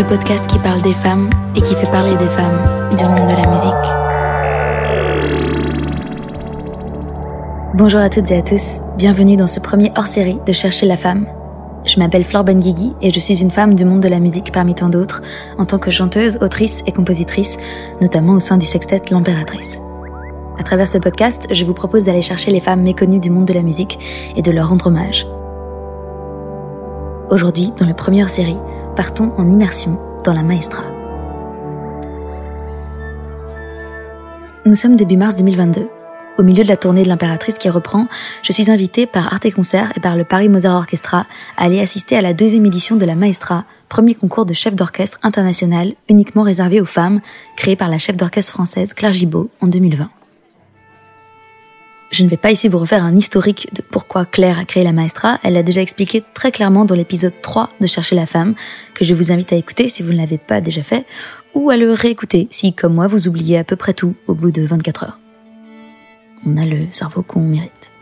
Le podcast qui parle des femmes et qui fait parler des femmes du monde de la musique. Bonjour à toutes et à tous, bienvenue dans ce premier hors-série de Chercher la femme. Je m'appelle Flore Benguigui et je suis une femme du monde de la musique parmi tant d'autres, en tant que chanteuse, autrice et compositrice, notamment au sein du sextet L'Empératrice. À travers ce podcast, je vous propose d'aller chercher les femmes méconnues du monde de la musique et de leur rendre hommage. Aujourd'hui, dans la première série, partons en immersion dans la maestra. Nous sommes début mars 2022. Au milieu de la tournée de l'impératrice qui reprend, je suis invitée par Arte Concert et par le Paris Mozart Orchestra à aller assister à la deuxième édition de la Maestra, premier concours de chef d'orchestre international uniquement réservé aux femmes, créé par la chef d'orchestre française Claire Gibault en 2020. Je ne vais pas ici vous refaire un historique de pourquoi Claire a créé la Maestra, elle l'a déjà expliqué très clairement dans l'épisode 3 de Chercher la femme, que je vous invite à écouter si vous ne l'avez pas déjà fait, ou à le réécouter si, comme moi, vous oubliez à peu près tout au bout de 24 heures. On a le cerveau qu'on mérite.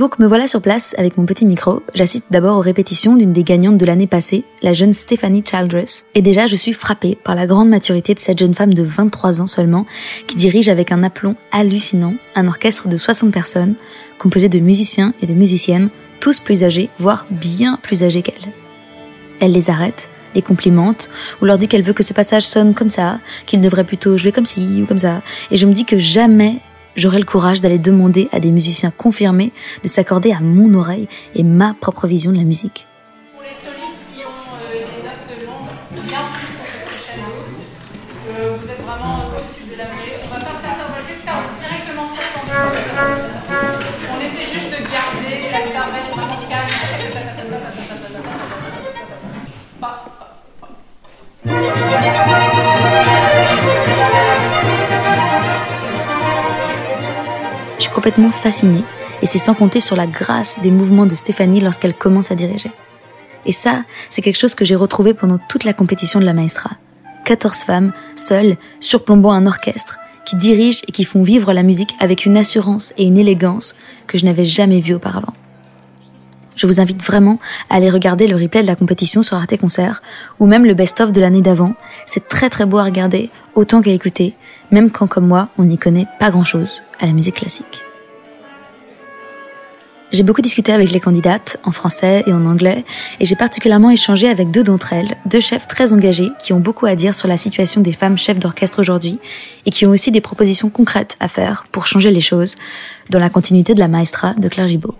Donc me voilà sur place avec mon petit micro. J'assiste d'abord aux répétitions d'une des gagnantes de l'année passée, la jeune Stephanie Childress. Et déjà, je suis frappée par la grande maturité de cette jeune femme de 23 ans seulement, qui dirige avec un aplomb hallucinant un orchestre de 60 personnes, composé de musiciens et de musiciennes, tous plus âgés, voire bien plus âgés qu'elle. Elle les arrête, les complimente, ou leur dit qu'elle veut que ce passage sonne comme ça, qu'il devrait plutôt jouer comme ci ou comme ça. Et je me dis que jamais j'aurai le courage d'aller demander à des musiciens confirmés de s'accorder à mon oreille et ma propre vision de la musique. Complètement fascinée, et c'est sans compter sur la grâce des mouvements de Stéphanie lorsqu'elle commence à diriger. Et ça, c'est quelque chose que j'ai retrouvé pendant toute la compétition de la Maestra. 14 femmes, seules, surplombant un orchestre, qui dirigent et qui font vivre la musique avec une assurance et une élégance que je n'avais jamais vue auparavant. Je vous invite vraiment à aller regarder le replay de la compétition sur Arte Concert, ou même le best-of de l'année d'avant. C'est très très beau à regarder, autant qu'à écouter, même quand comme moi, on n'y connaît pas grand-chose à la musique classique. J'ai beaucoup discuté avec les candidates, en français et en anglais, et j'ai particulièrement échangé avec deux d'entre elles, deux chefs très engagés qui ont beaucoup à dire sur la situation des femmes chefs d'orchestre aujourd'hui, et qui ont aussi des propositions concrètes à faire pour changer les choses, dans la continuité de la maestra de Claire Gibault.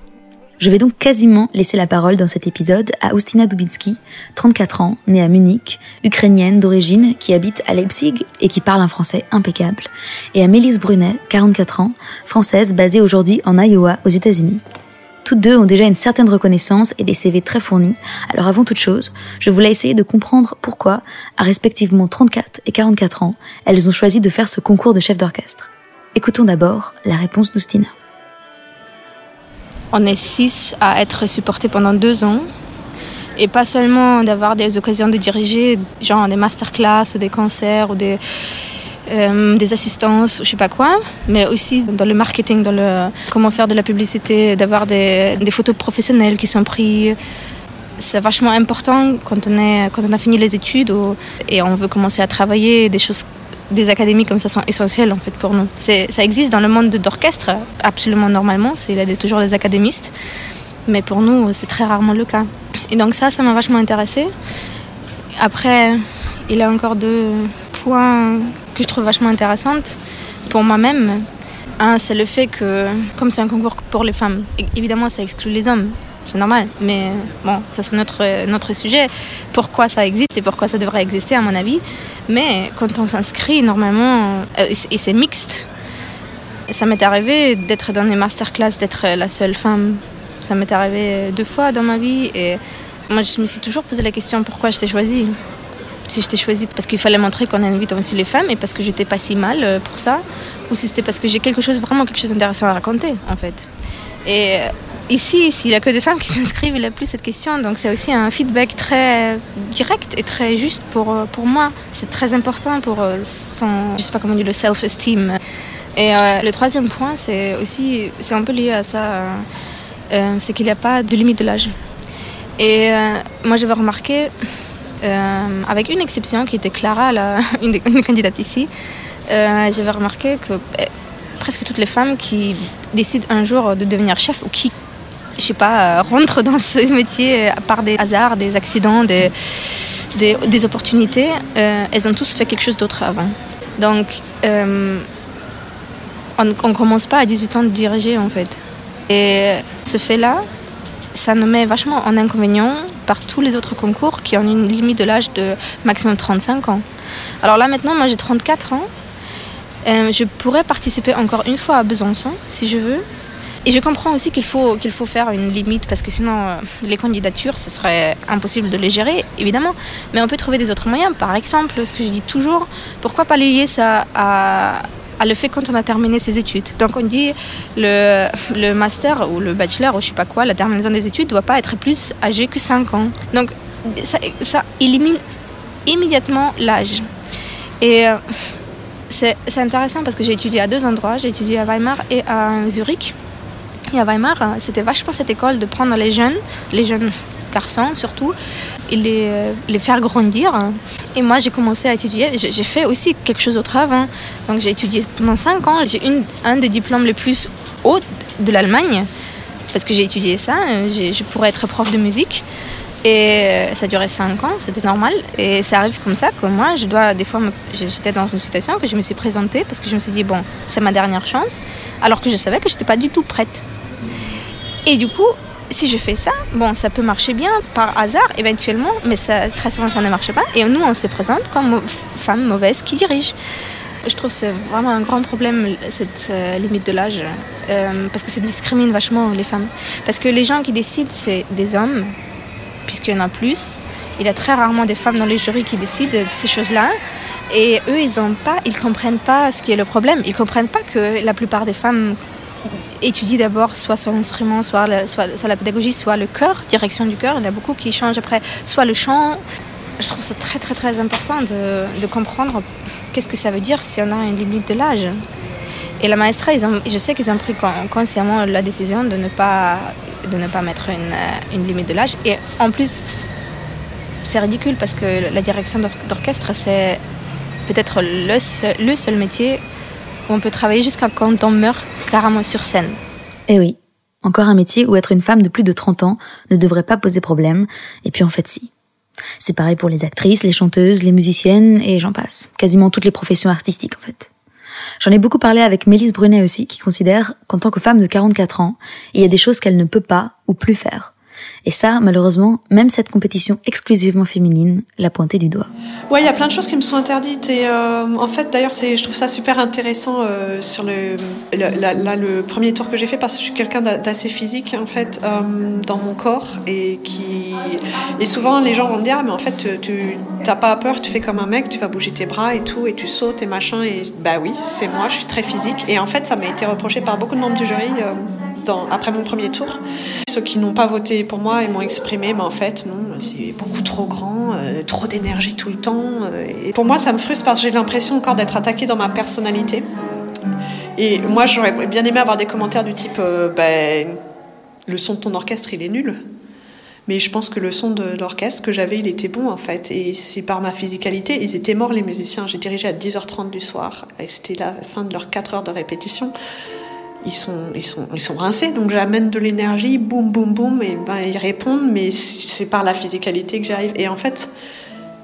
Je vais donc quasiment laisser la parole dans cet épisode à Ustina Dubitsky, 34 ans, née à Munich, ukrainienne d'origine, qui habite à Leipzig et qui parle un français impeccable, et à Mélisse Brunet, 44 ans, française basée aujourd'hui en Iowa aux États-Unis. Toutes deux ont déjà une certaine reconnaissance et des CV très fournis, alors avant toute chose, je voulais essayer de comprendre pourquoi, à respectivement 34 et 44 ans, elles ont choisi de faire ce concours de chef d'orchestre. Écoutons d'abord la réponse d'Ustina. On est six à être supportés pendant deux ans. Et pas seulement d'avoir des occasions de diriger, genre des masterclass ou des concerts ou des, euh, des assistances ou je sais pas quoi, mais aussi dans le marketing, dans le comment faire de la publicité, d'avoir des, photos professionnelles qui sont prises. C'est vachement important quand on, est, quand on a fini les études et on veut commencer à travailler, des choses des académies comme ça sont essentielles en fait pour nous. Ça existe dans le monde d'orchestre, absolument normalement, il y a toujours des académistes, mais pour nous c'est très rarement le cas. Et donc ça, ça m'a vachement intéressé. Après, il y a encore deux points que je trouve vachement intéressantes pour moi-même. Un, c'est le fait que, comme c'est un concours pour les femmes, évidemment ça exclut les hommes, c'est normal. Mais bon, ça c'est notre, notre sujet. Pourquoi ça existe et pourquoi ça devrait exister, à mon avis. Mais quand on s'inscrit, normalement, euh, et c'est mixte. Ça m'est arrivé d'être dans des masterclass, d'être la seule femme. Ça m'est arrivé deux fois dans ma vie. Et moi, je me suis toujours posé la question pourquoi je t'ai choisie? Si j'étais choisie parce qu'il fallait montrer qu'on invite aussi les femmes et parce que j'étais pas si mal euh, pour ça, ou si c'était parce que j'ai quelque chose, vraiment quelque chose d'intéressant à raconter, en fait. Et euh, ici, s'il n'y a que des femmes qui s'inscrivent, il n'y a plus cette question. Donc c'est aussi un feedback très direct et très juste pour, euh, pour moi. C'est très important pour son, je sais pas comment dire, le self-esteem. Et le troisième point, c'est aussi, c'est un peu lié à ça, c'est qu'il n'y a pas de limite de l'âge. Et moi, j'avais remarqué euh, avec une exception qui était Clara, une, candidate ici. Euh, j'avais remarqué que eh, presque toutes les femmes qui décident un jour de devenir chef ou qui, je sais pas, euh, rentrent dans ce métier par des hasards, des accidents, des, des, opportunités, elles ont tous fait quelque chose d'autre avant. Donc, on ne commence pas à 18 ans de diriger en fait. Et ce fait-là, ça nous met vachement en inconvénient par tous les autres concours qui ont une limite de l'âge de maximum 35 ans. Alors là maintenant, moi j'ai 34 ans. Euh, je pourrais participer encore une fois à Besançon si je veux. Et je comprends aussi qu'il faut, qu'il faut faire une limite parce que sinon euh, les candidatures, ce serait impossible de les gérer, évidemment. Mais on peut trouver des autres moyens. Par exemple, ce que je dis toujours, pourquoi pas lier ça à, à le fait quand on a terminé ses études. Donc on dit le, le master ou le bachelor ou je sais pas quoi, la terminaison des études doit pas être plus âgé que 5 ans. Donc ça, ça élimine immédiatement l'âge. Et euh, c'est intéressant parce que j'ai étudié à deux endroits. J'ai étudié à Weimar et à Zurich. Et à Weimar, euh, c'était vachement cette école de prendre les jeunes, les jeunes garçons surtout, les, euh, les faire grandir. Et moi, j'ai commencé à étudier. J'ai fait aussi quelque chose autre avant. Donc, j'ai étudié pendant 5 ans. J'ai un des diplômes les plus hauts de l'Allemagne parce que j'ai étudié ça. Je pourrais être prof de musique. Et euh, ça durait 5 ans, c'était normal. Et ça arrive comme ça que moi, je dois, des fois, j'étais dans une situation que je me suis présentée parce que je me suis dit, bon, c'est ma dernière chance, alors que je savais que je n'étais pas du tout prête. Et du coup, si je fais ça, bon, ça peut marcher bien par hasard éventuellement, mais ça, très souvent ça ne marche pas. Et nous, on se présente comme femme mauvaise qui dirige. Je trouve que c'est vraiment un grand problème, cette euh, limite de l'âge, euh, parce que ça discrimine vachement les femmes. Parce que les gens qui décident, c'est des hommes, puisqu'il y en a plus. Il y a très rarement des femmes dans les jurys qui décident de ces choses-là. Et eux, ils ont pas, ils comprennent pas ce qui est le problème. Ils comprennent pas que la plupart des femmes étudie d'abord soit son instrument, soit la, soit, la pédagogie, soit le chœur, direction du chœur. Il y a beaucoup qui changent après, soit le chant. Je trouve ça très très très important de, de comprendre qu'est-ce que ça veut dire si on a une limite de l'âge. Et la maestra, ils ont, je sais qu'ils ont pris consciemment la décision de ne pas, de ne pas mettre une, une limite de l'âge. Et en plus, c'est ridicule parce que la direction d'orchestre, c'est peut-être le le seul métier on peut travailler jusqu'à quand on meurt carrément sur scène. Eh oui, encore un métier où être une femme de plus de 30 ans ne devrait pas poser problème, et puis en fait si. C'est pareil pour les actrices, les chanteuses, les musiciennes, et j'en passe. Quasiment toutes les professions artistiques en fait. J'en ai beaucoup parlé avec Mélisse Brunet aussi, qui considère qu'en tant que femme de 44 ans, il y a des choses qu'elle ne peut pas ou plus faire. Et ça, malheureusement, même cette compétition exclusivement féminine l'a pointé du doigt. Ouais, il y a plein de choses qui me sont interdites. Et euh, en fait, d'ailleurs, je trouve ça super intéressant euh, sur le, le premier tour que j'ai fait parce que je suis quelqu'un d'assez physique en fait euh, dans mon corps et qui et souvent les gens vont me dire ah, mais en fait tu t'as pas peur, tu fais comme un mec, tu vas bouger tes bras et tout et tu sautes et machin et bah oui, c'est moi, je suis très physique et en fait ça m'a été reproché par beaucoup de membres du jury après mon premier tour. Ceux qui n'ont pas voté pour moi et m'ont exprimé, mais en fait, non, c'est beaucoup trop grand, euh, trop d'énergie tout le temps. Euh, pour moi, ça me frustre parce que j'ai l'impression encore d'être attaquée dans ma personnalité. Et moi, j'aurais bien aimé avoir des commentaires du type euh, ben, le son de ton orchestre, il est nul. Mais je pense que le son de l'orchestre que j'avais, il était bon en fait. Et c'est par ma physicalité. Ils étaient morts les musiciens. J'ai dirigé à 10h30 du soir. Et c'était la fin de leurs 4 heures de répétition ils sont, ils sont, ils sont rincés. Donc j'amène de l'énergie, boum, boum, boum, et ben, ils répondent, mais c'est par la physicalité que j'arrive. Et en fait,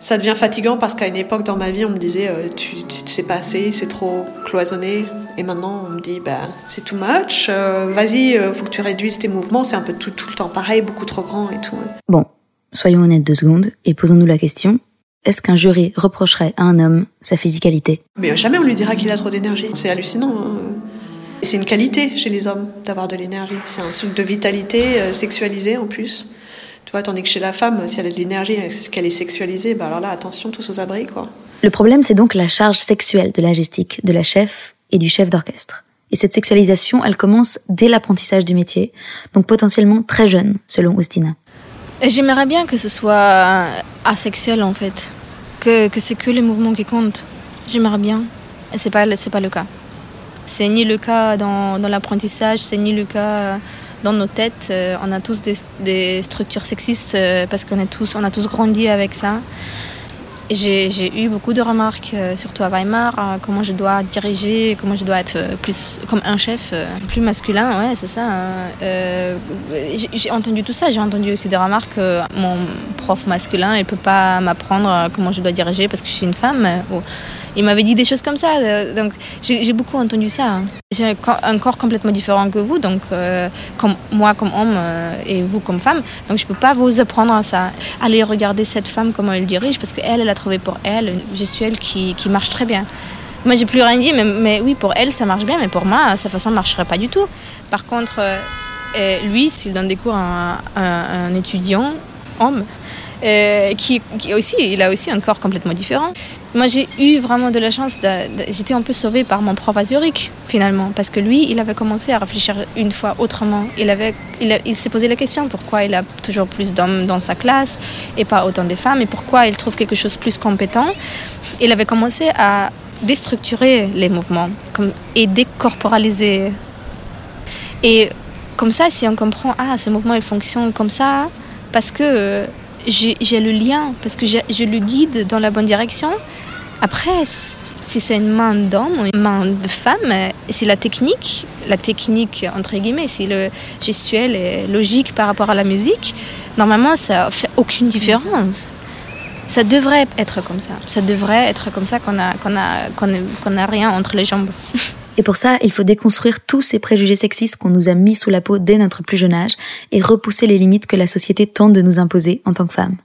ça devient fatigant parce qu'à une époque dans ma vie, on me disait, euh, tu, tu sais pas assez, c'est trop cloisonné. Et maintenant, on me dit, bah, c'est too much, euh, vas-y, euh, faut que tu réduises tes mouvements, c'est un peu tout, tout le temps pareil, beaucoup trop grand et tout. Bon, soyons honnêtes deux secondes et posons-nous la question. Est-ce qu'un jury reprocherait à un homme sa physicalité? Mais jamais on lui dira qu'il a trop d'énergie. C'est hallucinant. Hein. C'est une qualité chez les hommes d'avoir de l'énergie. C'est un truc de vitalité euh, sexualisé en plus. Tu vois, tandis que chez la femme, si elle a de l'énergie, qu'elle est sexualisée, bah alors là, attention, tous aux abris, quoi. Le problème, c'est donc la charge sexuelle de la gestique, de la chef et du chef d'orchestre. Et cette sexualisation, elle commence dès l'apprentissage du métier, donc potentiellement très jeune, selon Austina. J'aimerais bien que ce soit asexuel en fait, que, que c'est que les mouvements qui comptent. J'aimerais bien. Et c'est pas, c'est pas le cas. C'est ni le cas dans, dans l'apprentissage, c'est ni le cas dans nos têtes. Euh, on a tous des, des structures sexistes euh, parce qu'on tous, on a tous grandi avec ça. J'ai eu beaucoup de remarques, euh, surtout à Weimar, comment je dois diriger, comment je dois être euh, plus comme un chef, euh, plus masculin, ouais, c'est ça. Hein. j'ai entendu tout ça, j'ai entendu aussi des remarques que mon prof masculin, il peut pas m'apprendre comment je dois diriger parce que je suis une femme. il m'avait dit des choses comme ça, donc j'ai beaucoup entendu ça. Hein. J'ai un corps complètement différent que vous, donc comme moi comme homme et vous comme femme, donc je peux pas vous apprendre ça. Allez regarder cette femme comment elle dirige parce qu'elle, elle a trouvé pour elle une gestuelle qui, qui marche très bien. Moi, j'ai plus rien dit, mais, mais, oui, pour elle, ça marche bien, mais pour moi, sa façon ne marcherait pas du tout. Par contre, euh, lui, s'il donne des cours à un, étudiant, homme, euh, qui, aussi, il a aussi un corps complètement différent. Moi, j'ai eu vraiment de la chance. J'étais un peu sauvée par mon prof à Zurich, finalement, parce que lui, il avait commencé à réfléchir une fois autrement. Il, avait, il s'est posé la question pourquoi il a toujours plus d'hommes dans sa classe et pas autant de femmes, et pourquoi il trouve quelque chose de plus compétent. Il avait commencé à déstructurer les mouvements comme, et décorporaliser. Et comme ça, si on comprend, ah, ce mouvement, il fonctionne comme ça, parce que euh, j'ai le lien, parce que je le guide dans la bonne direction, après, si c'est une main d'homme ou une main de femme, c'est la technique, la technique entre guillemets, si le gestuel est logique par rapport à la musique, normalement ça fait aucune différence. Ça devrait être comme ça. Ça devrait être comme ça qu'on a, qu'on a, qu'on rien entre les jambes. Et pour ça, il faut déconstruire tous ces préjugés sexistes qu'on nous a mis sous la peau dès notre plus jeune âge et repousser les limites que la société tente de nous imposer en tant que femmes.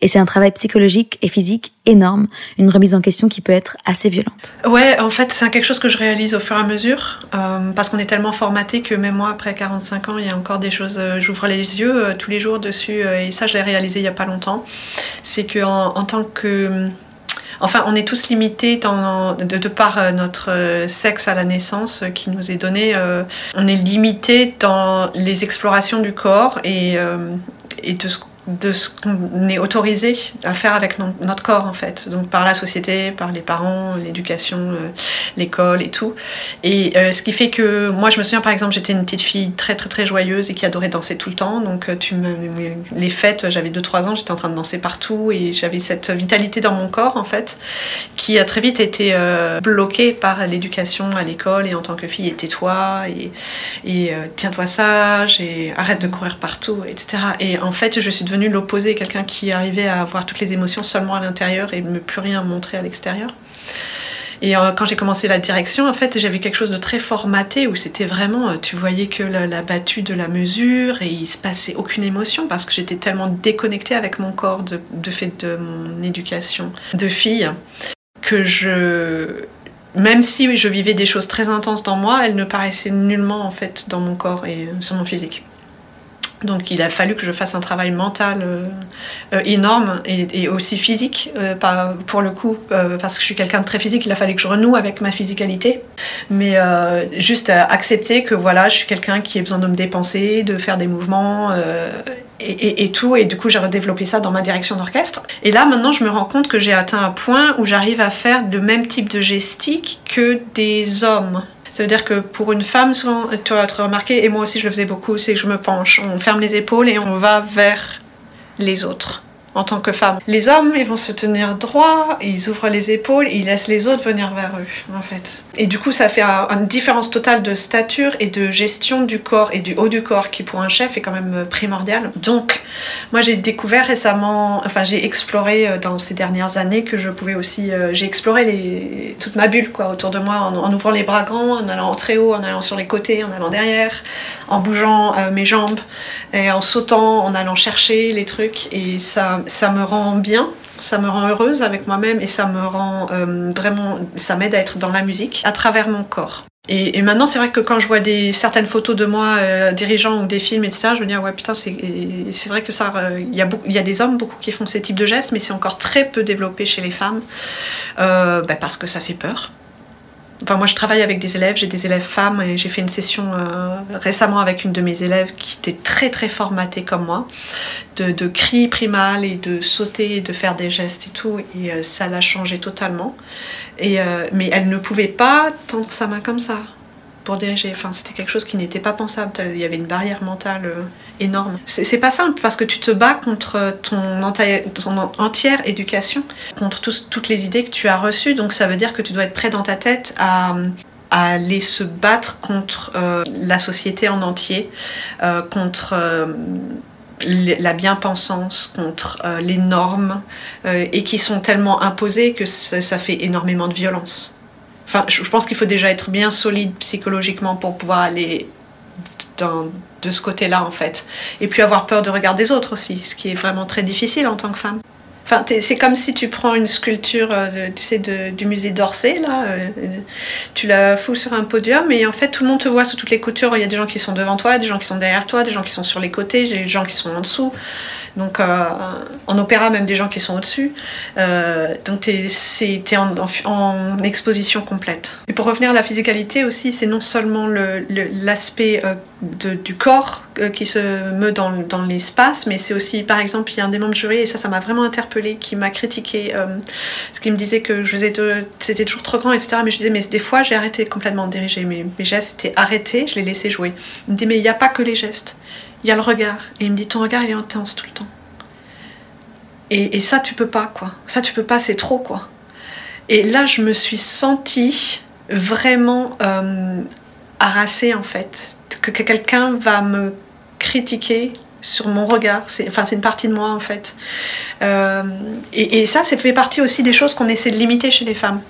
Et c'est un travail psychologique et physique énorme, une remise en question qui peut être assez violente. Ouais, en fait, c'est quelque chose que je réalise au fur et à mesure, euh, parce qu'on est tellement formaté que même moi, après 45 ans, il y a encore des choses, euh, j'ouvre les yeux euh, tous les jours dessus, et ça, je l'ai réalisé il n'y a pas longtemps. C'est qu'en en tant que Enfin, on est tous limités de, par notre sexe à la naissance qui nous est donné. on est limité dans les explorations du corps et, et de ce de ce qu'on est autorisé à faire avec notre corps en fait, donc par la société, par les parents, l'éducation, euh, l'école et tout. Et euh, ce qui fait que moi je me souviens par exemple j'étais une petite fille très très très joyeuse et qui adorait danser tout le temps, donc euh, tu me, les fêtes j'avais 2-3 ans j'étais en train de danser partout et j'avais cette vitalité dans mon corps en fait qui a très vite été bloquée par l'éducation à l'école et en tant que fille et tais-toi et, et tiens-toi sage et arrête de courir partout etc. Et en fait je suis devenue l'opposé, quelqu'un qui arrivait à avoir toutes les émotions seulement à l'intérieur et ne plus rien montrer à l'extérieur. Et euh, quand j'ai commencé la direction, en fait, j'avais quelque chose de très formaté où c'était vraiment, euh, tu voyais que la, battue de la mesure et il se passait aucune émotion parce que j'étais tellement déconnectée avec mon corps de, de fait de mon éducation de fille que je, même si je vivais des choses très intenses dans moi, elles ne paraissaient nullement en fait dans mon corps et euh, sur mon physique. Donc il a fallu que je fasse un travail mental euh, euh, énorme et, aussi physique, euh, pour le coup, parce que je suis quelqu'un de très physique, il a fallu que je renoue avec ma physicalité. Mais juste accepter que voilà, je suis quelqu'un qui a besoin de me dépenser, de faire des mouvements et, et, tout. Et du coup, j'ai redéveloppé ça dans ma direction d'orchestre. Et là, maintenant, je me rends compte que j'ai atteint un point où j'arrive à faire le même type de gestique que des hommes. Ça veut dire que pour une femme, souvent, tu vas te remarquer, et moi aussi je le faisais beaucoup, c'est que je me penche, on ferme les épaules et on va vers les autres en tant que femme. Les hommes, ils vont se tenir droit, ils ouvrent les épaules, ils laissent les autres venir vers eux, en fait. Et du coup, ça fait une différence totale de stature et de gestion du corps et du haut du corps, qui pour un chef est quand même primordial. Donc, moi, j'ai découvert récemment, enfin, j'ai exploré euh, dans ces dernières années que je pouvais aussi, euh, j'ai exploré toute ma bulle, quoi, autour de moi, en, ouvrant les bras grands, en allant très haut, en allant sur les côtés, en allant derrière, en bougeant euh, mes jambes, et en sautant, en allant chercher les trucs, et ça ça me rend bien, ça me rend heureuse avec moi-même et ça me rend euh, vraiment, ça m'aide à être dans la musique à travers mon corps. Et, maintenant, c'est vrai que quand je vois des, certaines photos de moi euh, dirigeant ou des films, etc., je me dis, ah ouais, putain, c'est vrai que ça, euh, il y, a beaucoup- il y a des hommes beaucoup qui font ces types de gestes, mais c'est encore très peu développé chez les femmes, euh, bah, parce que ça fait peur. Enfin, moi, je travaille avec des élèves, j'ai des élèves femmes, et j'ai fait une session euh, récemment avec une de mes élèves qui était très, très formatée comme moi, de, de cris primal et de sauter, et de faire des gestes et tout, et euh, ça l'a changé totalement. Et, euh, mais elle ne pouvait pas tendre sa main comme ça pour diriger. Enfin, c'était quelque chose qui n'était pas pensable. Il y avait une barrière mentale euh, énorme. C'est pas simple parce que tu te bats contre ton, enti- ton en- entière éducation, contre toutes les idées que tu as reçues. Donc ça veut dire que tu dois être prêt dans ta tête à aller se battre contre euh, la société en entier, euh, contre la bien-pensance, contre les normes, et qui sont tellement imposées que ça fait énormément de violence. Je pense qu'il faut déjà être bien solide psychologiquement pour pouvoir aller dans- de ce côté-là, en fait. Et puis avoir peur de regard des autres aussi, ce qui est vraiment très difficile en tant que femme. Enfin, c'est comme si tu prends une sculpture, euh, tu sais, du musée d'Orsay, là, euh, euh, tu la fous sur un podium et en fait tout le monde te voit sous toutes les coutures. Il y a des gens qui sont devant toi, des gens qui sont derrière toi, des gens qui sont sur les côtés, des gens qui sont en dessous. Donc euh, en opéra, même des gens qui sont au-dessus. Euh, donc c'est- t'es en, exposition complète. Et pour revenir à la physicalité aussi, c'est non seulement le- le- l'aspect euh, du corps euh, qui se meut dans, l'espace, mais c'est aussi, par exemple, il y a un des membres du jury, et ça, ça m'a vraiment interpellée, qui m'a critiqué, euh, ce qui me disait que c'était toujours trop grand, etc. Mais je disais, mais des fois, j'ai arrêté complètement de diriger. Mes, mes gestes étaient arrêtés, je les laissais jouer. Il me dit, mais il n'y a pas que les gestes, il y a le regard. Et il me dit, ton regard, il est intense tout le temps. Et, et ça, tu peux pas, quoi. Ça, tu peux pas, c'est trop, quoi. Et là, je me suis sentie vraiment euh, harassée, en fait. Que, que quelqu'un va me critiquer sur mon regard. C'est, enfin, c'est une partie de moi, en fait. Euh, et, ça, ça fait partie aussi des choses qu'on essaie de limiter chez les femmes.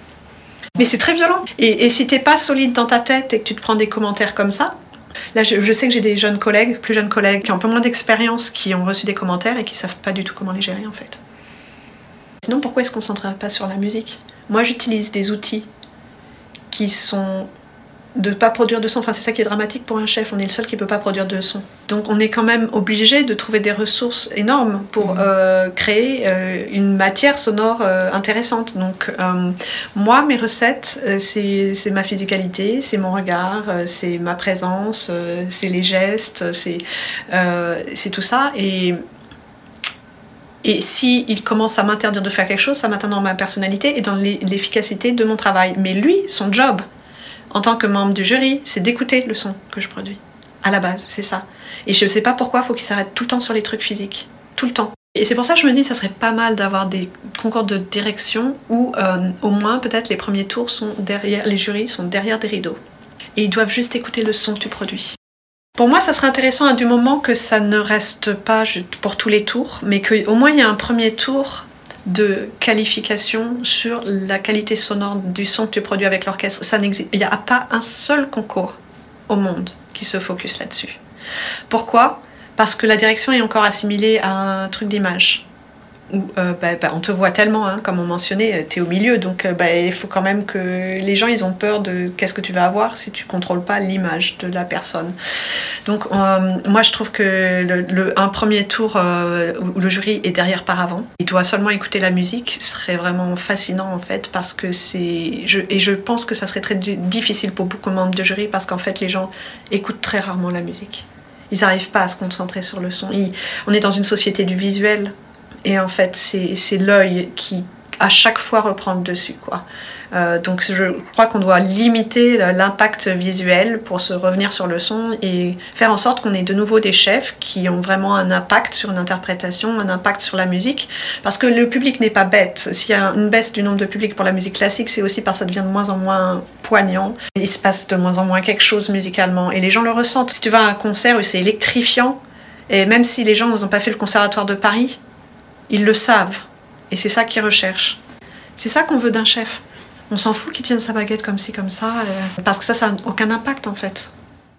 Mais c'est très violent. Et, et si t'es pas solide dans ta tête et que tu te prends des commentaires comme ça, Là, je, sais que j'ai des jeunes collègues, plus jeunes collègues, qui ont un peu moins d'expérience, qui ont reçu des commentaires et qui savent pas du tout comment les gérer en fait. Sinon, pourquoi qu'on ne s'entraîne pas sur la musique? Moi, j'utilise des outils qui sont de pas produire de son. Enfin, c'est ça qui est dramatique pour un chef. On est le seul qui peut pas produire de son. Donc, on est quand même obligé de trouver des ressources énormes pour euh, créer euh, une matière sonore euh, intéressante. Donc, moi, mes recettes, c'est ma physicalité, c'est mon regard, c'est ma présence, c'est les gestes, c'est tout ça. Et et si il commence à m'interdire de faire quelque chose, ça m'atteint dans ma personnalité et dans l'e- l'efficacité de mon travail. Mais lui, son job, en tant que membre du jury, c'est d'écouter le son que je produis. À la base, c'est ça. Et je sais pas pourquoi il faut qu'il s'arrête tout le temps sur les trucs physiques. Tout le temps. Et c'est pour ça que je me dis que ça serait pas mal d'avoir des concours de direction où euh, au moins peut-être les premiers tours sont derrière, les jurys sont derrière des rideaux. Et ils doivent juste écouter le son que tu produis. Pour moi, ça serait intéressant à du moment que ça ne reste pas pour tous les tours, mais qu'au moins il y a un premier tour de qualification sur la qualité sonore du son que tu produis avec l'orchestre. Ça n'existe- Il n'y a pas un seul concours au monde qui se focus là-dessus. Pourquoi? Parce que la direction est encore assimilée à un truc d'image. Où euh, bah, bah, on te voit tellement, hein, comme on mentionnait, tu es au milieu, donc euh, bah, il faut quand même que les gens ils ont peur de qu'est-ce que tu vas avoir si tu contrôles pas l'image de la personne. Donc euh, moi je trouve que le, un premier tour euh, où le jury est derrière par avant, il doit seulement écouter la musique, ce serait vraiment fascinant en fait parce que c'est et je pense que ça serait très di- difficile pour beaucoup de membres de jury parce qu'en fait les gens écoutent très rarement la musique. Ils n'arrivent pas à se concentrer sur le son. On est dans une société du visuel et en fait c'est l'œil qui à chaque fois reprend le dessus quoi. Euh, donc je crois qu'on doit limiter l'impact visuel pour se revenir sur le son et faire en sorte qu'on ait de nouveau des chefs qui ont vraiment un impact sur une interprétation, un impact sur la musique. Parce que le public n'est pas bête. S'il y a une baisse du nombre de publics pour la musique classique, c'est aussi parce que ça devient de moins en moins poignant. Il se passe de moins en moins quelque chose musicalement et les gens le ressentent. Si tu vas à un concert où c'est électrifiant, et même si les gens n'ont pas fait le conservatoire de Paris, ils le savent. Et c'est ça qu'ils recherchent. C'est ça qu'on veut d'un chef. On s'en fout qu'il tienne sa baguette comme ci, comme ça, euh, parce que ça, ça n'a aucun impact en fait.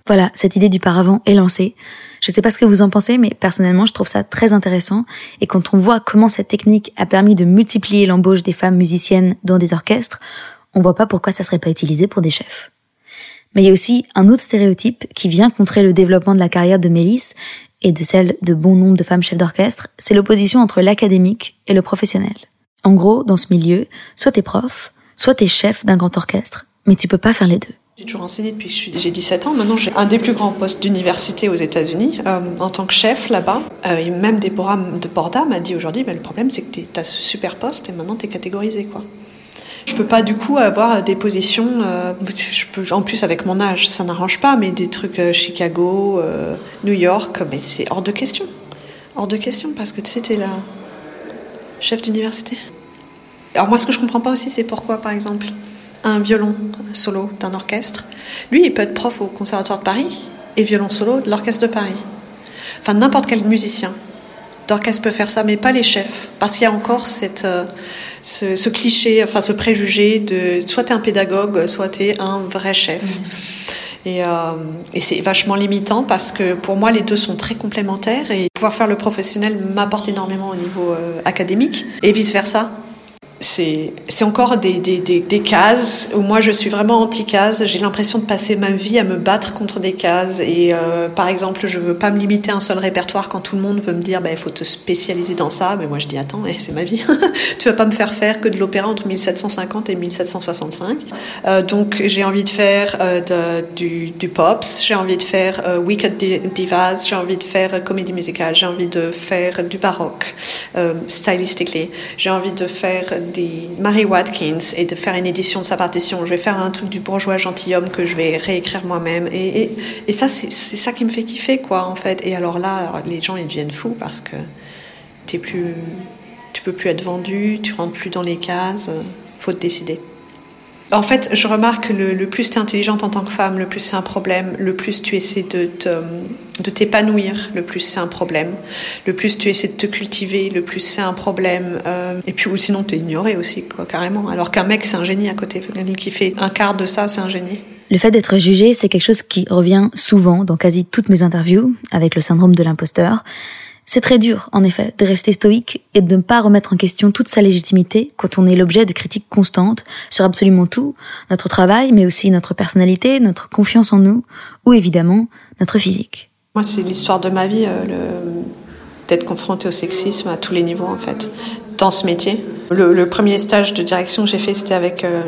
Voilà, cette idée du paravent est lancée. Je sais pas ce que vous en pensez, mais personnellement, je trouve ça très intéressant. Et quand on voit comment cette technique a permis de multiplier l'embauche des femmes musiciennes dans des orchestres, on voit pas pourquoi ça serait pas utilisé pour des chefs. Mais il y a aussi un autre stéréotype qui vient contrer le développement de la carrière de Mélisse et de celle de bon nombre de femmes chefs d'orchestre, c'est l'opposition entre l'académique et le professionnel. En gros, dans ce milieu, soit t'es prof, soit t'es chef d'un grand orchestre, mais tu peux pas faire les deux. J'ai toujours enseigné depuis que j'ai 17 ans. Maintenant, j'ai un des plus grands postes d'université aux États-Unis euh, en tant que chef là-bas. Euh, et même Déborah de Borda m'a dit aujourd'hui, bah, le problème c'est que tu as ce super poste et maintenant tu es catégorisé. quoi. Je peux pas du coup avoir des positions, euh, en plus avec mon âge, ça n'arrange pas, mais des trucs euh, Chicago, euh, New York, mais c'est hors de question. Hors de question parce que tu sais, t'es la chef d'université. Alors moi, ce que je comprends pas aussi, c'est pourquoi, par exemple, un violon solo d'un orchestre, lui, il peut être prof au Conservatoire de Paris et violon solo de l'Orchestre de Paris. Enfin, n'importe quel musicien d'orchestre peut faire ça, mais pas les chefs, parce qu'il y a encore cette, ce, ce, cliché, enfin ce préjugé de soit tu es un pédagogue, soit tu es un vrai chef. Et, euh, et c'est vachement limitant parce que pour moi, les deux sont très complémentaires et pouvoir faire le professionnel m'apporte énormément au niveau euh, académique et vice-versa c'est encore des, cases où moi je suis vraiment anti-case. J'ai l'impression de passer ma vie à me battre contre des cases. Et euh, par exemple, je veux pas me limiter à un seul répertoire quand tout le monde veut me dire il bah, faut te spécialiser dans ça. Mais moi je dis attends, eh, c'est ma vie. tu vas pas me faire faire que de l'opéra entre 1750 et 1765. Euh, donc j'ai envie de faire euh, du, pops, j'ai envie de faire Wicked Divas, j'ai envie de faire comédie musicale, j'ai envie de faire du baroque, stylistically. J'ai envie de faire des Mary Watkins et de faire une édition de sa partition. Je vais faire un truc du bourgeois gentilhomme que je vais réécrire moi-même. Et, et, et, ça, c'est ça qui me fait kiffer, quoi, en fait. Et alors là, les gens, ils deviennent fous parce que t'es plus, tu peux plus être vendu, tu rentres plus dans les cases. Faut te décider. En fait, je remarque que le, le plus tu es intelligente en tant que femme, le plus c'est un problème, le plus tu essaies de, te, de t'épanouir, le plus c'est un problème, le plus tu essaies de te cultiver, le plus c'est un problème. Euh, et puis ou sinon tu es ignoré aussi, quoi, carrément. Alors qu'un mec, c'est un génie à côté. Qui fait un quart de ça, c'est un génie. Le fait d'être jugé, c'est quelque chose qui revient souvent dans quasi toutes mes interviews avec le syndrome de l'imposteur. C'est très dur, en effet, de rester stoïque et de ne pas remettre en question toute sa légitimité quand on est l'objet de critiques constantes sur absolument tout, notre travail, mais aussi notre personnalité, notre confiance en nous, ou évidemment notre physique. Moi, c'est l'histoire de ma vie, euh, d'être confrontée au sexisme à tous les niveaux, en fait, dans ce métier. Le, premier stage de direction que j'ai fait, c'était avec euh,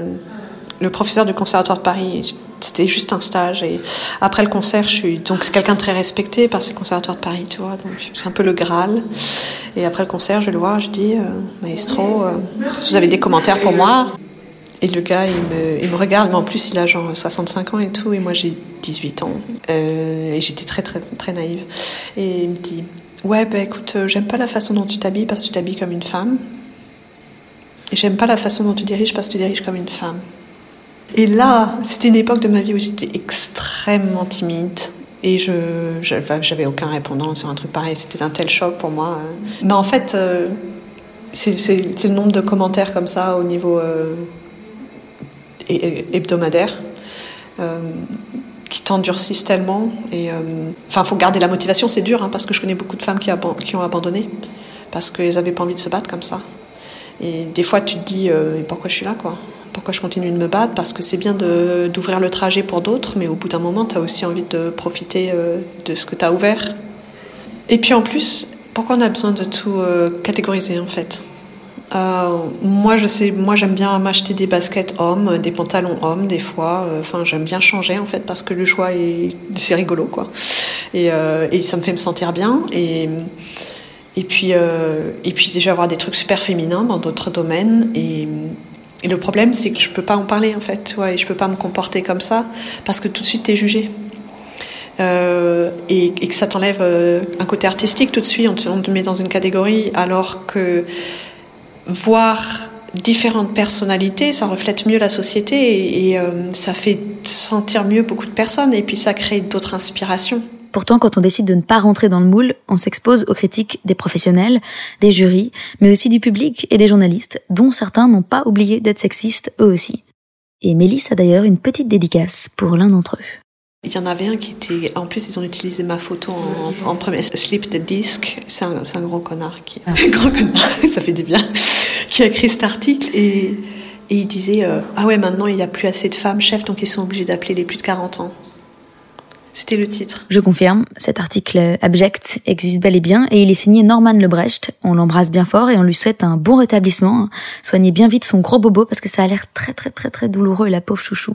le professeur du Conservatoire de Paris. C'était juste un stage. Et après le concert, je suis donc c'est quelqu'un de très respecté par ces conservatoires de Paris, tu vois. Donc c'est un peu le Graal. Et après le concert, je vais le voir, je dis, euh, maestro, si vous avez des commentaires pour moi. Et le gars, il me, regarde, mais en plus, il a genre 65 ans et tout, et moi j'ai 18 ans. Euh, et j'étais très, très, très naïve. Et il me dit, ouais, bah écoute, j'aime pas la façon dont tu t'habilles parce que tu t'habilles comme une femme. Et j'aime pas la façon dont tu diriges parce que tu diriges comme une femme. Et là, c'était une époque de ma vie où j'étais extrêmement timide. Et je j'avais aucun répondant sur un truc pareil. C'était un tel choc pour moi. Mais en fait, euh, c'est le nombre de commentaires comme ça au niveau euh, hebdomadaire euh, qui t'endurcissent tellement. Et enfin, faut garder la motivation. C'est dur hein, parce que je connais beaucoup de femmes qui, ont abandonné parce qu'elles n'avaient pas envie de se battre comme ça. Et des fois, tu te dis pourquoi je suis là, quoi? Pourquoi je continue de me battre? Parce que c'est bien d'ouvrir le trajet pour d'autres, mais au bout d'un moment, tu as aussi envie de profiter euh, de ce que tu as ouvert. Et puis en plus, pourquoi on a besoin de tout euh, catégoriser en fait? Euh, moi, je sais, moi, j'aime bien m'acheter des baskets hommes, des pantalons hommes, des fois. Enfin, j'aime bien changer en fait parce que le choix est, c'est rigolo quoi. Et, euh, ça me fait me sentir bien. Et et puis, euh, et puis déjà avoir des trucs super féminins dans d'autres domaines. Et, le problème, c'est que je peux pas en parler en fait, ouais, et je peux pas me comporter comme ça parce que tout de suite tu es jugé. Euh, et, que ça t'enlève euh, un côté artistique tout de suite, on te, on te, met dans une catégorie, alors que voir différentes personnalités, ça reflète mieux la société et, euh, ça fait sentir mieux beaucoup de personnes et puis ça crée d'autres inspirations. Pourtant, quand on décide de ne pas rentrer dans le moule, on s'expose aux critiques des professionnels, des jurys, mais aussi du public et des journalistes, dont certains n'ont pas oublié d'être sexistes eux aussi. Et Mélisse a d'ailleurs une petite dédicace pour l'un d'entre eux. Il y en avait un qui était. En plus, ils ont utilisé ma photo en, en premier. Slip the disc. C'est un, un, gros connard qui. Ah. Un gros connard, ça fait du bien. Qui a écrit cet article et. Et il disait euh, Ah ouais, maintenant il n'y a plus assez de femmes chefs, donc ils sont obligés d'appeler les plus de 40 ans. C'était le titre. Je confirme, cet article abject existe bel et bien et il est signé Norman Lebrecht. On l'embrasse bien fort et on lui souhaite un bon rétablissement. Soignez bien vite son gros bobo parce que ça a l'air très très très très douloureux, la pauvre chouchou.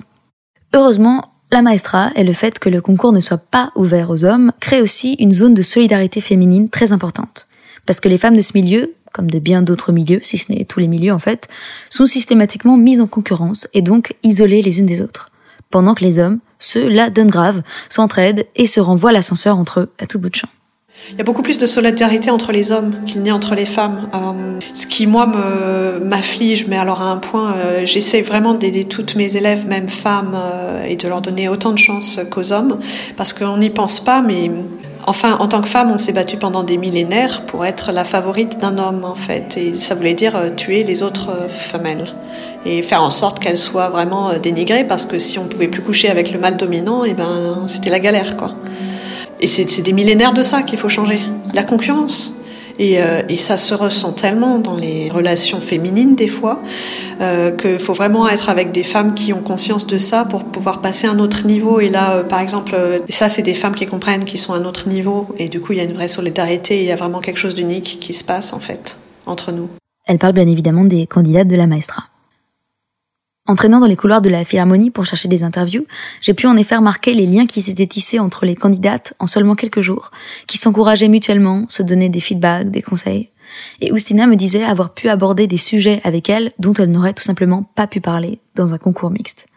Heureusement, la maestra et le fait que le concours ne soit pas ouvert aux hommes crée aussi une zone de solidarité féminine très importante. Parce que les femmes de ce milieu, comme de bien d'autres milieux, si ce n'est tous les milieux en fait, sont systématiquement mises en concurrence et donc isolées les unes des autres. Pendant que les hommes, ceux-là donnent grave, s'entraident et se renvoient l'ascenseur entre eux à tout bout de champ. Il y a beaucoup plus de solidarité entre les hommes qu'il n'y a entre les femmes. Euh, ce qui, moi, m'afflige, mais alors à un point, euh, j'essaie vraiment d'aider toutes mes élèves, même femmes, euh, et de leur donner autant de chance qu'aux hommes, parce qu'on n'y pense pas, mais enfin, en tant que femme, on s'est battu pendant des millénaires pour être la favorite d'un homme, en fait, et ça voulait dire tuer les autres femelles et faire en sorte qu'elles soient vraiment dénigrées, parce que si on pouvait plus coucher avec le mâle dominant, et eh ben, c'était la galère, quoi. Et c'est des millénaires de ça qu'il faut changer. La concurrence. Et, euh, et, ça se ressent tellement dans les relations féminines des fois euh, qu'il faut vraiment être avec des femmes qui ont conscience de ça pour pouvoir passer à un autre niveau. Et là, euh, par exemple, euh, ça c'est des femmes qui comprennent qu'ils sont à un autre niveau et du coup il y a une vraie solidarité. Il y a vraiment quelque chose d'unique qui se passe en fait entre nous. Elle parle bien évidemment des candidates de la maestra. Entraînant dans les couloirs de la Philharmonie pour chercher des interviews, j'ai pu en effet remarquer les liens qui s'étaient tissés entre les candidates en seulement quelques jours, qui s'encourageaient mutuellement, se donnaient des feedbacks, des conseils. Et Oustina me disait avoir pu aborder des sujets avec elle dont elle n'aurait tout simplement pas pu parler dans un concours mixte.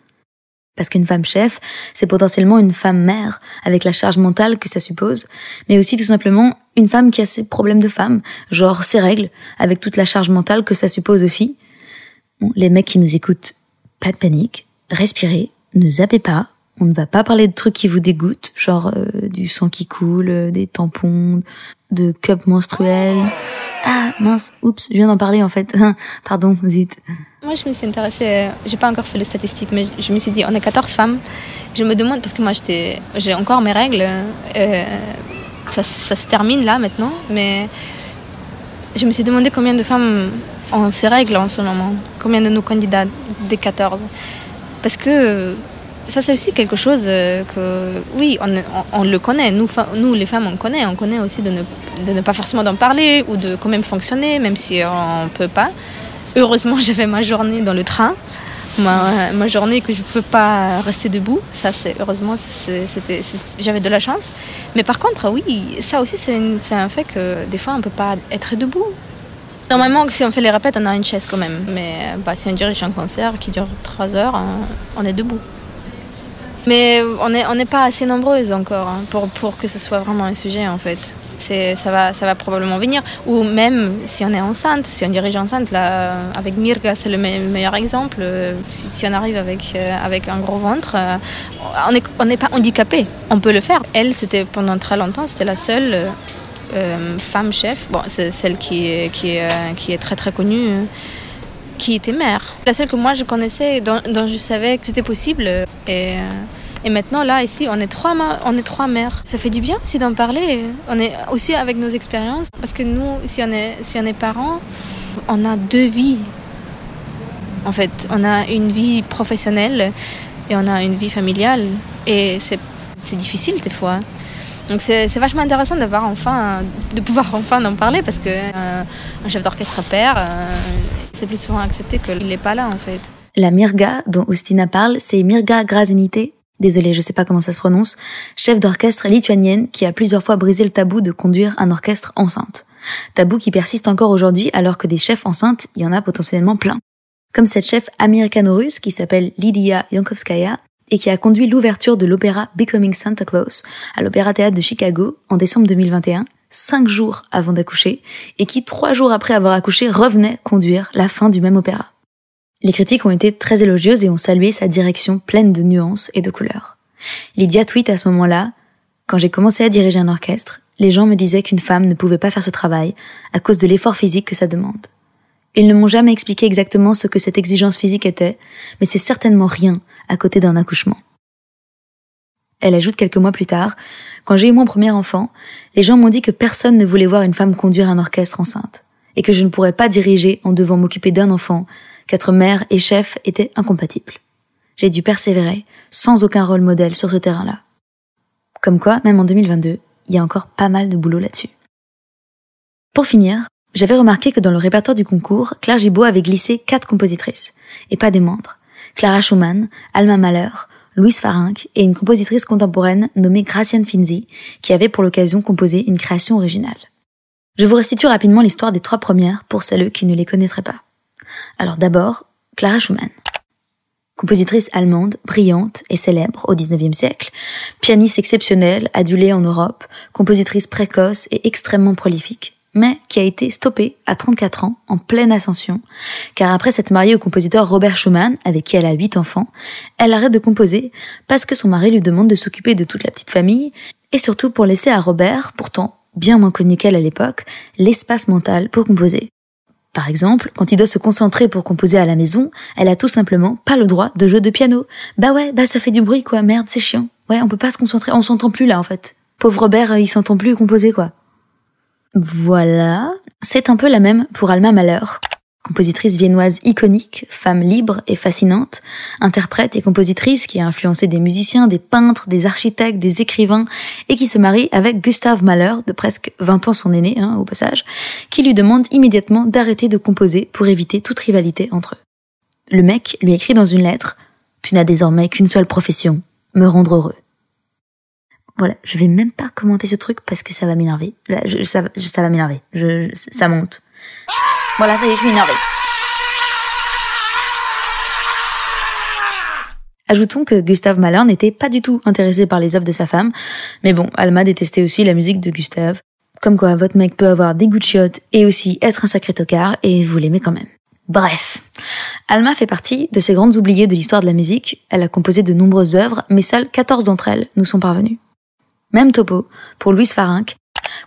Parce qu'une femme chef, c'est potentiellement une femme mère, avec la charge mentale que ça suppose, mais aussi tout simplement une femme qui a ses problèmes de femme, genre ses règles, avec toute la charge mentale que ça suppose aussi. les mecs qui nous écoutent, pas de panique, respirez, ne zappez pas, on ne va pas parler de trucs qui vous dégoûtent, genre euh, du sang qui coule, euh, des tampons, de cups menstruels. Ah mince, oups, je viens d'en parler en fait. Pardon, zut. Moi, je me suis intéressée, euh, j'ai pas encore fait les statistiques, mais je me suis dit, on est 14 femmes. Je me demande, parce que moi, j'étais, j'ai encore mes règles, ça, ça se termine là maintenant, mais je me suis demandé combien de femmes ont ces règles en ce moment, combien de nos candidats des 14. Parce que ça, c'est aussi quelque chose euh, que, oui, on, on, le connaît. Nous, nous, les femmes, on connaît. On connaît aussi de ne, de ne pas forcément d'en parler ou de quand même fonctionner, même si on ne peut pas. Heureusement, j'avais ma journée dans le train. Ma, ma, journée que je ne peux pas rester debout. Ça, c'est heureusement, j'avais de la chance. Mais par contre, oui, ça aussi, c'est un fait que des fois, on ne peut pas être debout. Normalement, si on fait les répètes, on a une chaise quand même. Mais bah, si on dirige un concert qui dure 3 heures, on, est debout. Mais on n'est pas assez nombreuses encore hein, pour, que ce soit vraiment un sujet en fait. Ça va, probablement venir. Ou même si on est enceinte, si on dirige enceinte, là, avec Mirga, c'est le meilleur exemple. Si, si, on arrive avec, euh, un gros ventre, euh, on n'est pas handicapé. On peut le faire. Elle, c'était pendant très longtemps, c'était la seule euh, femme chef, bon, c'est celle qui est, qui, est, euh, qui est très très connue, euh, qui était mère. La seule que moi je connaissais, dont, dont je savais que c'était possible. Et, et, maintenant, là, ici, on est, trois, on est trois mères. Ça fait du bien aussi d'en parler. On est aussi avec nos expériences. Parce que nous, si on est, si on est parents, on a deux vies. En fait, on a une vie professionnelle et on a une vie familiale. Et c'est difficile des fois. Donc c'est vachement intéressant de, voir enfin, de pouvoir enfin en parler parce que euh, un chef d'orchestre père, euh, c'est plus souvent accepté qu'il n'est pas là en fait. La Mirga dont Ustina parle, c'est Mirga Grazinite, désolé, je sais pas comment ça se prononce, chef d'orchestre lituanienne qui a plusieurs fois brisé le tabou de conduire un orchestre enceinte. Tabou qui persiste encore aujourd'hui alors que des chefs enceintes, il y en a potentiellement plein. Comme cette chef américano-russe qui s'appelle Lydia Yankovskaya et qui a conduit l'ouverture de l'opéra Becoming Santa Claus à l'Opéra Théâtre de Chicago en décembre 2021, cinq jours avant d'accoucher, et qui, trois jours après avoir accouché, revenait conduire la fin du même opéra. Les critiques ont été très élogieuses et ont salué sa direction pleine de nuances et de couleurs. Lydia tweet à ce moment-là, quand j'ai commencé à diriger un orchestre, les gens me disaient qu'une femme ne pouvait pas faire ce travail à cause de l'effort physique que ça demande. Ils ne m'ont jamais expliqué exactement ce que cette exigence physique était, mais c'est certainement rien à côté d'un accouchement. Elle ajoute quelques mois plus tard, quand j'ai eu mon premier enfant, les gens m'ont dit que personne ne voulait voir une femme conduire un orchestre enceinte, et que je ne pourrais pas diriger en devant m'occuper d'un enfant qu'être mère et chef était incompatible. J'ai dû persévérer, sans aucun rôle modèle sur ce terrain-là. Comme quoi, même en 2022, il y a encore pas mal de boulot là-dessus. Pour finir, j'avais remarqué que dans le répertoire du concours, Claire Gibault avait glissé quatre compositrices, et pas des moindres. Clara Schumann, Alma Mahler, Louise Farinck et une compositrice contemporaine nommée Graciane Finzi, qui avait pour l'occasion composé une création originale. Je vous restitue rapidement l'histoire des trois premières pour celles qui ne les connaîtraient pas. Alors d'abord, Clara Schumann. Compositrice allemande, brillante et célèbre au XIXe siècle, pianiste exceptionnelle, adulée en Europe, compositrice précoce et extrêmement prolifique, mais qui a été stoppée à 34 ans, en pleine ascension, car après s'être mariée au compositeur Robert Schumann, avec qui elle a huit enfants, elle arrête de composer parce que son mari lui demande de s'occuper de toute la petite famille, et surtout pour laisser à Robert, pourtant bien moins connu qu'elle à l'époque, l'espace mental pour composer. Par exemple, quand il doit se concentrer pour composer à la maison, elle a tout simplement pas le droit de jouer de piano. Bah ouais, bah ça fait du bruit quoi, merde, c'est chiant. Ouais, on peut pas se concentrer, on s'entend plus là en fait. Pauvre Robert, euh, il s'entend plus composer quoi. Voilà, c'est un peu la même pour Alma Mahler, compositrice viennoise iconique, femme libre et fascinante, interprète et compositrice qui a influencé des musiciens, des peintres, des architectes, des écrivains, et qui se marie avec Gustave Mahler, de presque 20 ans son aîné, hein, au passage, qui lui demande immédiatement d'arrêter de composer pour éviter toute rivalité entre eux. Le mec lui écrit dans une lettre Tu n'as désormais qu'une seule profession, me rendre heureux. Voilà, je vais même pas commenter ce truc parce que ça va m'énerver. Ça, ça va m'énerver. Ça monte. Voilà, ça y est, je suis énervée. Ajoutons que Gustave Mahler n'était pas du tout intéressé par les œuvres de sa femme, mais bon, Alma détestait aussi la musique de Gustave. Comme quoi, votre mec peut avoir des goûts de chiottes et aussi être un sacré tocard, et vous l'aimez quand même. Bref. Alma fait partie de ces grandes oubliées de l'histoire de la musique. Elle a composé de nombreuses œuvres, mais seules 14 d'entre elles nous sont parvenues. Même topo pour Louise Farinck,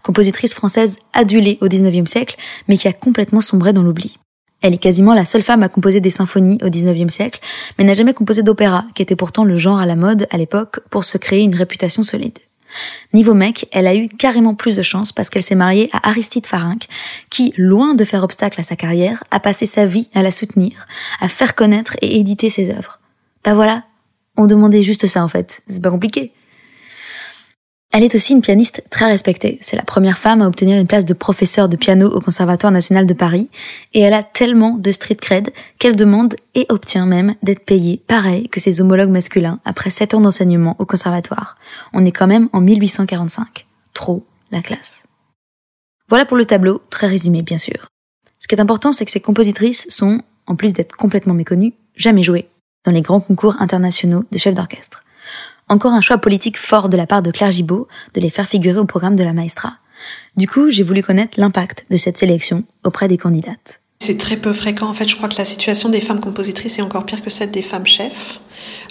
compositrice française adulée au XIXe siècle, mais qui a complètement sombré dans l'oubli. Elle est quasiment la seule femme à composer des symphonies au XIXe siècle, mais n'a jamais composé d'opéra, qui était pourtant le genre à la mode à l'époque pour se créer une réputation solide. Niveau mec, elle a eu carrément plus de chance parce qu'elle s'est mariée à Aristide Farinck, qui, loin de faire obstacle à sa carrière, a passé sa vie à la soutenir, à faire connaître et éditer ses œuvres. Bah voilà, on demandait juste ça en fait, c'est pas compliqué. Elle est aussi une pianiste très respectée. C'est la première femme à obtenir une place de professeur de piano au Conservatoire national de Paris. Et elle a tellement de street cred qu'elle demande et obtient même d'être payée pareil que ses homologues masculins après 7 ans d'enseignement au Conservatoire. On est quand même en 1845. Trop la classe. Voilà pour le tableau, très résumé bien sûr. Ce qui est important, c'est que ces compositrices sont, en plus d'être complètement méconnues, jamais jouées dans les grands concours internationaux de chefs d'orchestre. Encore un choix politique fort de la part de Claire Gibault de les faire figurer au programme de la Maestra. Du coup, j'ai voulu connaître l'impact de cette sélection auprès des candidates. C'est très peu fréquent. En fait, je crois que la situation des femmes compositrices est encore pire que celle des femmes chefs.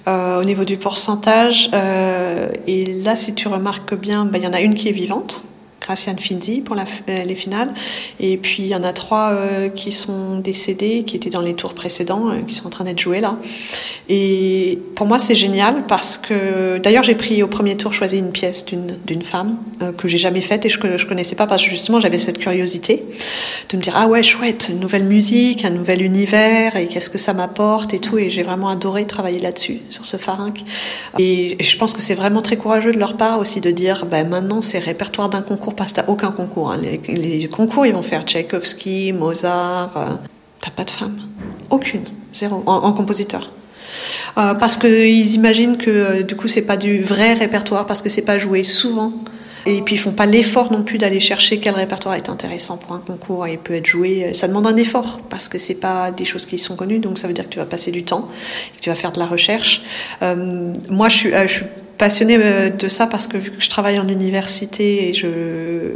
Euh, au niveau du pourcentage, euh, et là, si tu remarques bien, ben, il y en a une qui est vivante, Graciane Finzi pour euh, les finales. Et puis il y en a trois euh, qui sont décédés, qui étaient dans les tours précédents, euh, qui sont en train d'être joués là. Et pour moi c'est génial parce que d'ailleurs j'ai pris au premier tour choisi une pièce d'une femme que j'ai jamais faite et je je connaissais pas parce que justement j'avais cette curiosité de me dire ah ouais chouette une nouvelle musique, un nouvel univers et qu'est-ce que ça m'apporte et tout et j'ai vraiment adoré travailler là-dessus sur ce pharynx. Et, je pense que c'est vraiment très courageux de leur part aussi de dire ben maintenant c'est répertoire d'un concours que t'as aucun concours. Hein. Les, concours, ils vont faire Tchaïkovski, Mozart. Euh, t'as pas de femme. Aucune. Zéro. En, compositeur. Euh, parce qu'ils imaginent que euh, du coup c'est pas du vrai répertoire parce que c'est pas joué souvent et puis ils font pas l'effort non plus d'aller chercher quel répertoire est intéressant pour un concours et peut être joué. Ça demande un effort parce que c'est pas des choses qui sont connues, donc ça veut dire que tu vas passer du temps, que tu vas faire de la recherche. moi, je suis, je suis passionnée euh, de ça parce que vu que je travaille en université et je,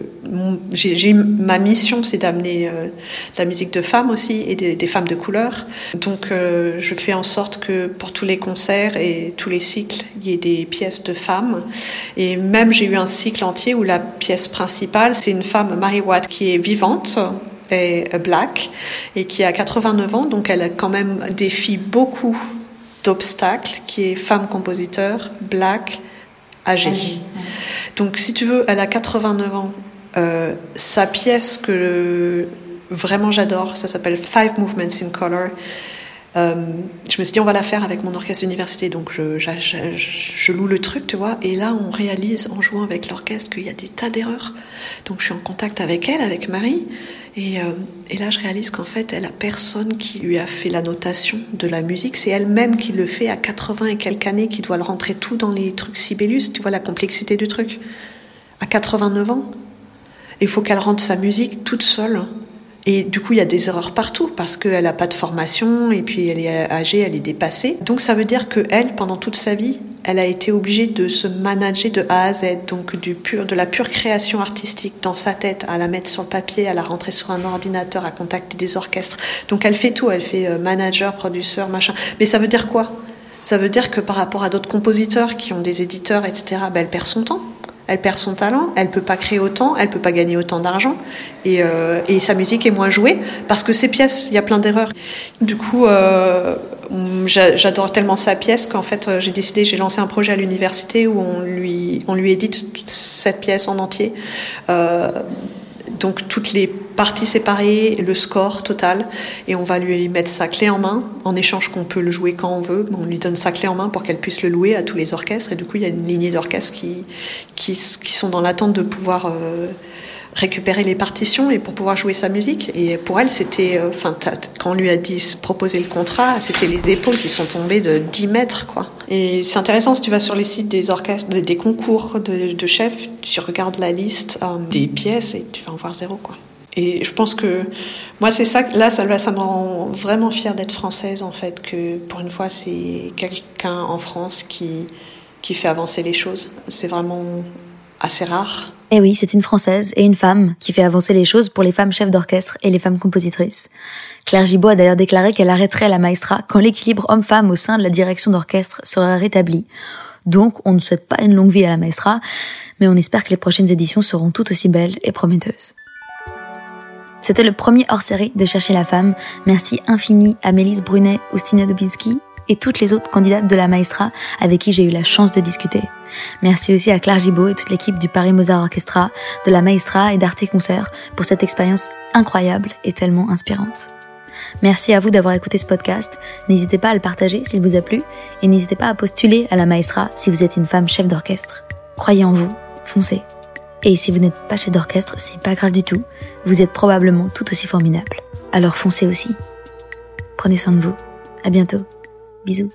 j'ai, ma mission, c'est d'amener euh, la musique de femmes aussi et des, femmes de couleur. Donc, euh, je fais en sorte que pour tous les concerts et tous les cycles, il y ait des pièces de femmes. Et même, j'ai eu un cycle entier où la pièce principale, c'est une femme, Mary Watt, qui est vivante et black et qui a 89 ans, donc elle a quand même défie beaucoup d'obstacles, qui est femme compositeur, black, âgée. Donc, si tu veux, elle a 89 ans. Euh, sa pièce que vraiment j'adore, ça s'appelle Five Movements in Color. Euh, je me suis dit, on va la faire avec mon orchestre d'université. Donc, je, je, je, je, loue le truc, tu vois. Et là, on réalise, en jouant avec l'orchestre, qu'il y a des tas d'erreurs. Donc, je suis en contact avec elle, avec Marie. Et, euh, et là, je réalise qu'en fait, elle a personne qui lui a fait la notation de la musique. C'est elle-même qui le fait à 80 et quelques années, qui doit le rentrer tout dans les trucs Sibelius. Tu vois la complexité du truc. À 89 ans. Il faut qu'elle rentre sa musique toute seule et du coup, il y a des erreurs partout parce qu'elle n'a pas de formation et puis elle est âgée, elle est dépassée. Donc ça veut dire qu'elle, pendant toute sa vie, elle a été obligée de se manager de A à Z, donc du pur, de la pure création artistique dans sa tête, à la mettre sur le papier, à la rentrer sur un ordinateur, à contacter des orchestres. Donc elle fait tout, elle fait euh, manager, producteur, machin. Mais ça veut dire quoi? Ça veut dire que par rapport à d'autres compositeurs qui ont des éditeurs, etc., ben, elle perd son temps elle perd son talent, elle peut pas créer autant, elle peut pas gagner autant d'argent, et, euh, et, sa musique est moins jouée parce que ses pièces, il y a plein d'erreurs. Du coup, euh, j'adore tellement sa pièce qu'en fait, euh, j'ai décidé, j'ai lancé un projet à l'université où on lui, on lui édite cette pièce en entier. Euh, donc toutes les parties séparées, le score total, et on va lui mettre sa clé en main, en échange qu'on peut le jouer quand on veut, on lui donne sa clé en main pour qu'elle puisse le louer à tous les orchestres, et du coup il y a une lignée d'orchestres qui, qui, qui, sont dans l'attente de pouvoir... Euh, récupérer les partitions et pour pouvoir jouer sa musique. Et pour elle, c'était, euh, enfin, quand on lui a dit proposer le contrat, c'était les épaules qui sont tombées de 10 mètres, quoi. Et c'est intéressant si tu vas sur les sites des orchestres, des concours de, chefs, tu regardes la liste euh, des pièces et tu vas en voir zéro, quoi. Et je pense que moi, c'est ça, là, ça, me rend vraiment fière d'être française, en fait, que pour une fois, c'est quelqu'un en France qui, qui fait avancer les choses. C'est vraiment assez rare. Eh oui, c'est une Française et une femme qui fait avancer les choses pour les femmes chefs d'orchestre et les femmes compositrices. Claire Gibault a d'ailleurs déclaré qu'elle arrêterait la maestra quand l'équilibre homme-femme au sein de la direction d'orchestre sera rétabli. Donc, on ne souhaite pas une longue vie à la maestra, mais on espère que les prochaines éditions seront tout aussi belles et prometteuses. C'était le premier hors-série de Chercher la femme. Merci infini à Mélisse Brunet, Oustina Dubinski et toutes les autres candidates de la Maestra avec qui j'ai eu la chance de discuter. Merci aussi à Claire Gibault et toute l'équipe du Paris Mozart Orchestra, de la Maestra et d'Arte Concert pour cette expérience incroyable et tellement inspirante. Merci à vous d'avoir écouté ce podcast. N'hésitez pas à le partager s'il vous a plu et n'hésitez pas à postuler à la Maestra si vous êtes une femme chef d'orchestre. Croyez en vous, foncez. Et si vous n'êtes pas chef d'orchestre, c'est pas grave du tout. Vous êtes probablement tout aussi formidable. Alors foncez aussi. Prenez soin de vous. À bientôt. Bisous.